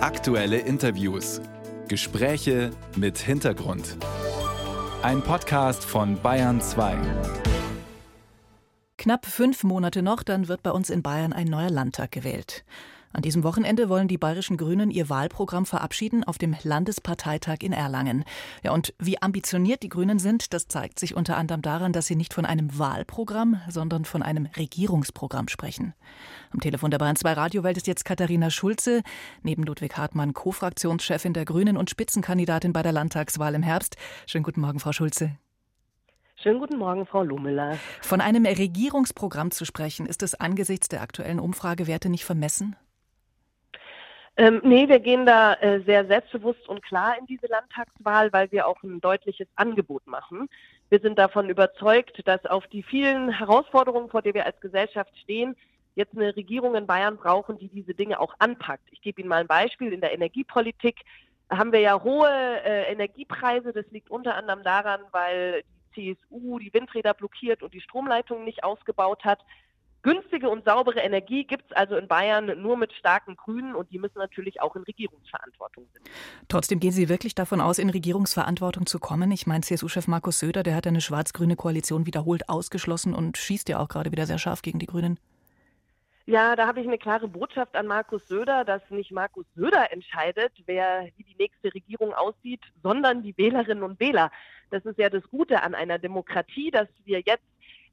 Aktuelle Interviews. Gespräche mit Hintergrund. Ein Podcast von Bayern 2. Knapp fünf Monate noch, dann wird bei uns in Bayern ein neuer Landtag gewählt. An diesem Wochenende wollen die bayerischen Grünen ihr Wahlprogramm verabschieden auf dem Landesparteitag in Erlangen. Ja, und wie ambitioniert die Grünen sind, das zeigt sich unter anderem daran, dass sie nicht von einem Wahlprogramm, sondern von einem Regierungsprogramm sprechen. Am Telefon der Bayern 2 Radiowelt ist jetzt Katharina Schulze, neben Ludwig Hartmann Co-Fraktionschefin der Grünen und Spitzenkandidatin bei der Landtagswahl im Herbst. Schönen guten Morgen, Frau Schulze. Schönen guten Morgen, Frau Lummeler. Von einem Regierungsprogramm zu sprechen, ist es angesichts der aktuellen Umfragewerte nicht vermessen? Ähm, nee, wir gehen da äh, sehr selbstbewusst und klar in diese Landtagswahl, weil wir auch ein deutliches Angebot machen. Wir sind davon überzeugt, dass auf die vielen Herausforderungen, vor denen wir als Gesellschaft stehen, jetzt eine Regierung in Bayern brauchen, die diese Dinge auch anpackt. Ich gebe Ihnen mal ein Beispiel. In der Energiepolitik haben wir ja hohe äh, Energiepreise. Das liegt unter anderem daran, weil die CSU die Windräder blockiert und die Stromleitungen nicht ausgebaut hat. Günstige und saubere Energie gibt es also in Bayern nur mit starken Grünen und die müssen natürlich auch in Regierungsverantwortung sein. Trotzdem gehen Sie wirklich davon aus, in Regierungsverantwortung zu kommen? Ich meine, CSU-Chef Markus Söder, der hat eine schwarz-grüne Koalition wiederholt ausgeschlossen und schießt ja auch gerade wieder sehr scharf gegen die Grünen. Ja, da habe ich eine klare Botschaft an Markus Söder, dass nicht Markus Söder entscheidet, wer wie die nächste Regierung aussieht, sondern die Wählerinnen und Wähler. Das ist ja das Gute an einer Demokratie, dass wir jetzt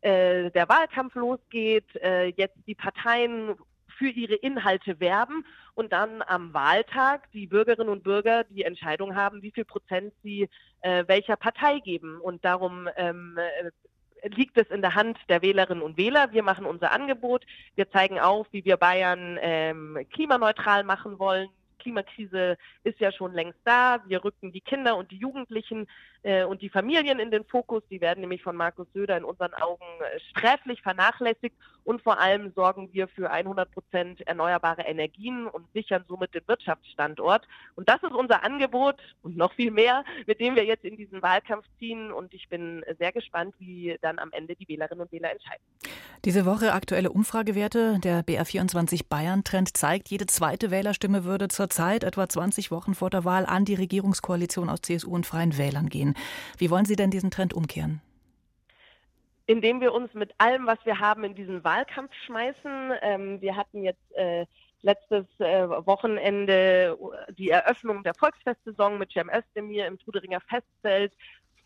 äh, der Wahlkampf losgeht, äh, jetzt die Parteien für ihre Inhalte werben und dann am Wahltag die Bürgerinnen und Bürger die Entscheidung haben, wie viel Prozent sie äh, welcher Partei geben. Und darum ähm, äh, liegt es in der Hand der Wählerinnen und Wähler. Wir machen unser Angebot. Wir zeigen auf, wie wir Bayern ähm, klimaneutral machen wollen. Klimakrise ist ja schon längst da. Wir rücken die Kinder und die Jugendlichen äh, und die Familien in den Fokus. Die werden nämlich von Markus Söder in unseren Augen äh, sträflich vernachlässigt. Und vor allem sorgen wir für 100 Prozent erneuerbare Energien und sichern somit den Wirtschaftsstandort. Und das ist unser Angebot und noch viel mehr, mit dem wir jetzt in diesen Wahlkampf ziehen. Und ich bin sehr gespannt, wie dann am Ende die Wählerinnen und Wähler entscheiden. Diese Woche aktuelle Umfragewerte. Der BR24 Bayern-Trend zeigt, jede zweite Wählerstimme würde zurzeit etwa 20 Wochen vor der Wahl an die Regierungskoalition aus CSU und Freien Wählern gehen. Wie wollen Sie denn diesen Trend umkehren? Indem wir uns mit allem, was wir haben, in diesen Wahlkampf schmeißen. Ähm, wir hatten jetzt äh, letztes äh, Wochenende die Eröffnung der Volksfestsaison mit Cem Özdemir im Truderinger Festzelt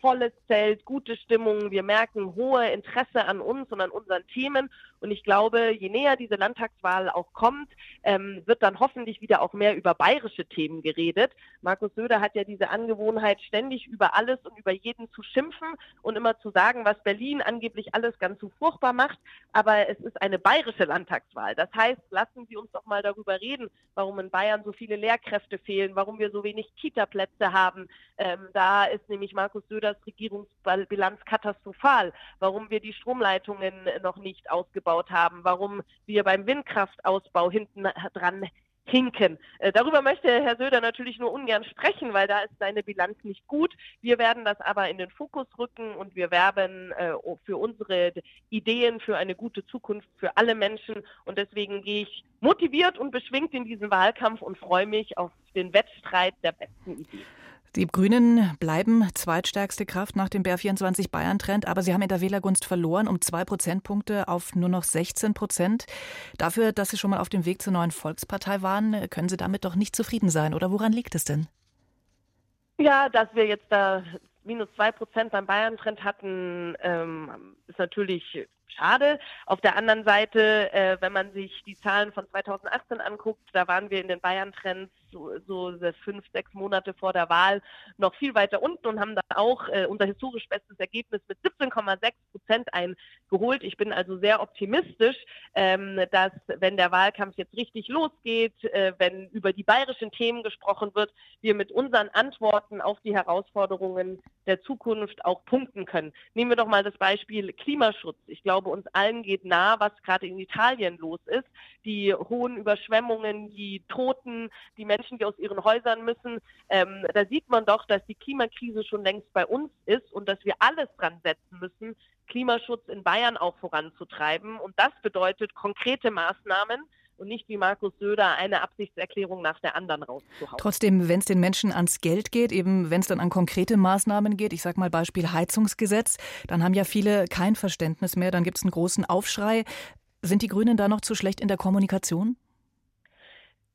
volles Zelt, gute Stimmung. Wir merken hohe Interesse an uns und an unseren Themen. Und ich glaube, je näher diese Landtagswahl auch kommt, ähm, wird dann hoffentlich wieder auch mehr über bayerische Themen geredet. Markus Söder hat ja diese Angewohnheit, ständig über alles und über jeden zu schimpfen und immer zu sagen, was Berlin angeblich alles ganz so furchtbar macht. Aber es ist eine bayerische Landtagswahl. Das heißt, lassen Sie uns doch mal darüber reden, warum in Bayern so viele Lehrkräfte fehlen, warum wir so wenig Kita-Plätze haben. Ähm, da ist nämlich Markus Söder Regierungsbilanz katastrophal, warum wir die Stromleitungen noch nicht ausgebaut haben, warum wir beim Windkraftausbau hinten dran hinken. Äh, darüber möchte Herr Söder natürlich nur ungern sprechen, weil da ist seine Bilanz nicht gut. Wir werden das aber in den Fokus rücken und wir werben äh, für unsere Ideen für eine gute Zukunft für alle Menschen. Und deswegen gehe ich motiviert und beschwingt in diesen Wahlkampf und freue mich auf den Wettstreit der besten Ideen. Die Grünen bleiben zweitstärkste Kraft nach dem BR24 Bayern-Trend, aber sie haben in der Wählergunst verloren um zwei Prozentpunkte auf nur noch 16 Prozent. Dafür, dass sie schon mal auf dem Weg zur neuen Volkspartei waren, können Sie damit doch nicht zufrieden sein. Oder woran liegt es denn? Ja, dass wir jetzt da minus zwei Prozent beim Bayern-Trend hatten, ähm, ist natürlich schade. Auf der anderen Seite, äh, wenn man sich die Zahlen von 2018 anguckt, da waren wir in den Bayern-Trends so, so fünf, sechs Monate vor der Wahl noch viel weiter unten und haben dann auch äh, unser historisch bestes Ergebnis mit 17,6 Prozent eingeholt. Ich bin also sehr optimistisch, ähm, dass wenn der Wahlkampf jetzt richtig losgeht, äh, wenn über die bayerischen Themen gesprochen wird, wir mit unseren Antworten auf die Herausforderungen der Zukunft auch punkten können. Nehmen wir doch mal das Beispiel Klimaschutz. Ich glaube, uns allen geht nah, was gerade in Italien los ist. Die hohen Überschwemmungen, die Toten, die Menschen, Menschen, die aus ihren Häusern müssen. Ähm, da sieht man doch, dass die Klimakrise schon längst bei uns ist und dass wir alles dran setzen müssen, Klimaschutz in Bayern auch voranzutreiben. Und das bedeutet konkrete Maßnahmen. und nicht wie Markus Söder eine Absichtserklärung nach der anderen rauszuhauen. Trotzdem, wenn es den Menschen ans Geld geht, eben wenn es dann an konkrete Maßnahmen geht, ich sage mal Beispiel Heizungsgesetz, dann haben ja viele kein Verständnis mehr, dann gibt es einen großen Aufschrei. Sind die Grünen da noch zu schlecht in der Kommunikation?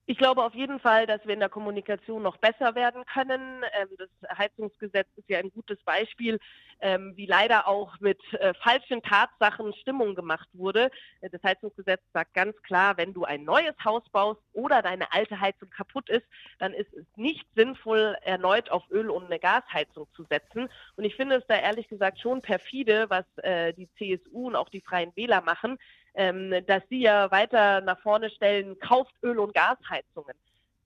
Ich glaube auf jeden Fall, dass wir in der Kommunikation noch besser werden können. Ähm, das Heizungsgesetz ist ja ein gutes Beispiel, ähm, wie leider auch mit äh, falschen Tatsachen Stimmung gemacht wurde. Äh, das Heizungsgesetz sagt ganz klar, wenn du ein neues Haus baust oder deine alte Heizung kaputt ist, dann ist es nicht sinnvoll, erneut auf Öl- und eine Gasheizung zu setzen. Und ich finde es da ehrlich gesagt schon perfide, was äh, die CSU und auch die Freien Wähler machen dass sie ja weiter nach vorne stellen, kauft Öl- und Gasheizungen.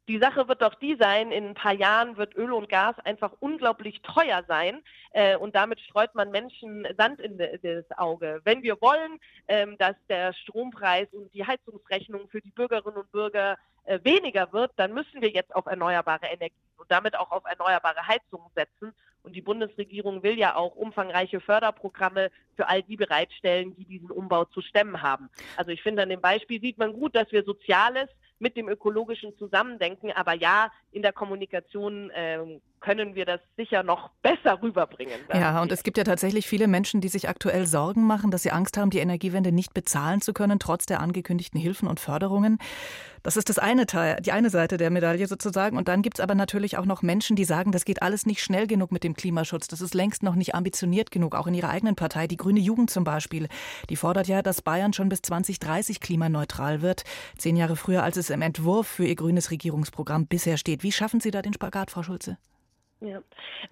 Die Sache wird doch die sein, in ein paar Jahren wird Öl und Gas einfach unglaublich teuer sein äh, und damit streut man Menschen Sand in das Auge. Wenn wir wollen, ähm, dass der Strompreis und die Heizungsrechnung für die Bürgerinnen und Bürger äh, weniger wird, dann müssen wir jetzt auf erneuerbare Energien und damit auch auf erneuerbare Heizungen setzen. Und die Bundesregierung will ja auch umfangreiche Förderprogramme für all die bereitstellen, die diesen Umbau zu stemmen haben. Also ich finde, an dem Beispiel sieht man gut, dass wir Soziales mit dem ökologischen Zusammendenken. Aber ja, in der Kommunikation äh, können wir das sicher noch besser rüberbringen. Ja, und es gibt ja tatsächlich viele Menschen, die sich aktuell Sorgen machen, dass sie Angst haben, die Energiewende nicht bezahlen zu können, trotz der angekündigten Hilfen und Förderungen. Das ist das eine Teil, die eine Seite der Medaille sozusagen. Und dann gibt es aber natürlich auch noch Menschen, die sagen, das geht alles nicht schnell genug mit dem Klimaschutz. Das ist längst noch nicht ambitioniert genug, auch in ihrer eigenen Partei. Die Grüne Jugend zum Beispiel, die fordert ja, dass Bayern schon bis 2030 klimaneutral wird. Zehn Jahre früher, als es im Entwurf für ihr grünes Regierungsprogramm bisher steht. Wie schaffen Sie da den Spagat, Frau Schulze? Ja,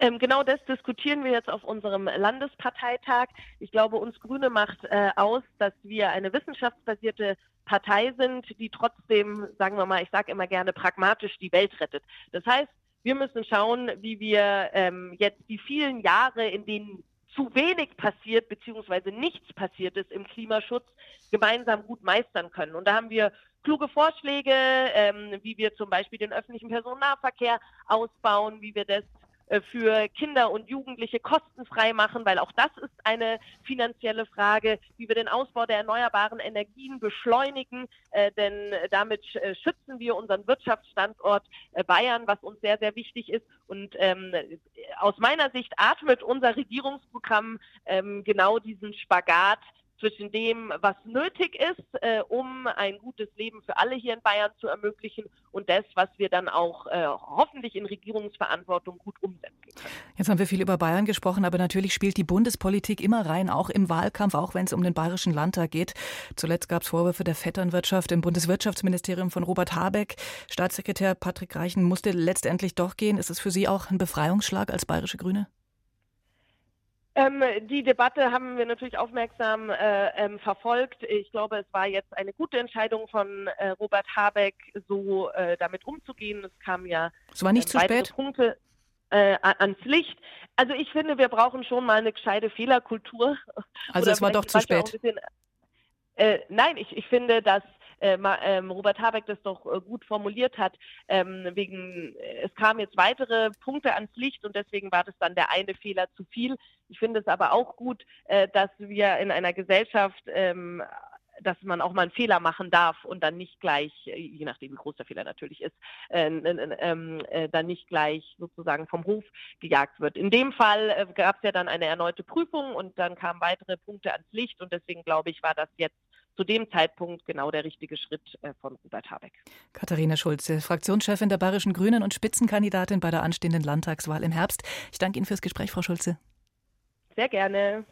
ähm, genau das diskutieren wir jetzt auf unserem Landesparteitag. Ich glaube, uns Grüne macht äh, aus, dass wir eine wissenschaftsbasierte Partei sind, die trotzdem, sagen wir mal, ich sage immer gerne pragmatisch die Welt rettet. Das heißt, wir müssen schauen, wie wir ähm, jetzt die vielen Jahre, in denen zu wenig passiert beziehungsweise nichts passiert ist im Klimaschutz, gemeinsam gut meistern können. Und da haben wir kluge Vorschläge, ähm, wie wir zum Beispiel den öffentlichen Personennahverkehr ausbauen, wie wir das äh, für Kinder und Jugendliche kostenfrei machen, weil auch das ist eine finanzielle Frage, wie wir den Ausbau der erneuerbaren Energien beschleunigen, äh, denn damit äh, schützen wir unseren Wirtschaftsstandort äh, Bayern, was uns sehr, sehr wichtig ist. Und ähm, aus meiner Sicht atmet unser Regierungsprogramm ähm, genau diesen Spagat zwischen dem, was nötig ist, äh, um ein gutes Leben für alle hier in Bayern zu ermöglichen und das, was wir dann auch äh, hoffentlich in Regierungsverantwortung gut umsetzen können. Jetzt haben wir viel über Bayern gesprochen, aber natürlich spielt die Bundespolitik immer rein, auch im Wahlkampf, auch wenn es um den Bayerischen Landtag geht. Zuletzt gab es Vorwürfe der Vetternwirtschaft im Bundeswirtschaftsministerium von Robert Habeck. Staatssekretär Patrick Reichen musste letztendlich doch gehen. Ist es für Sie auch ein Befreiungsschlag als bayerische Grüne? Ähm, die Debatte haben wir natürlich aufmerksam äh, ähm, verfolgt. Ich glaube, es war jetzt eine gute Entscheidung von äh, Robert Habeck, so äh, damit umzugehen. Es kam ja es war nicht zu spät. Punkte äh, ans Licht. Also ich finde, wir brauchen schon mal eine gescheite Fehlerkultur. Also es war doch zu spät. Bisschen, äh, nein, ich, ich finde, dass ähm, Robert Habeck das doch äh, gut formuliert hat, ähm, wegen, äh, es kamen jetzt weitere Punkte ans Licht und deswegen war das dann der eine Fehler zu viel. Ich finde es aber auch gut, äh, dass wir in einer Gesellschaft ähm, dass man auch mal einen Fehler machen darf und dann nicht gleich, äh, je nachdem wie groß der Fehler natürlich ist, äh, ähm, äh, dann nicht gleich sozusagen vom Hof gejagt wird. In dem Fall äh, gab es ja dann eine erneute Prüfung und dann kamen weitere Punkte ans Licht und deswegen glaube ich, war das jetzt zu dem Zeitpunkt genau der richtige Schritt äh, von Robert Habeck. Katharina Schulze, Fraktionschefin der Bayerischen Grünen und Spitzenkandidatin bei der anstehenden Landtagswahl im Herbst. Ich danke Ihnen fürs Gespräch, Frau Schulze. Sehr gerne.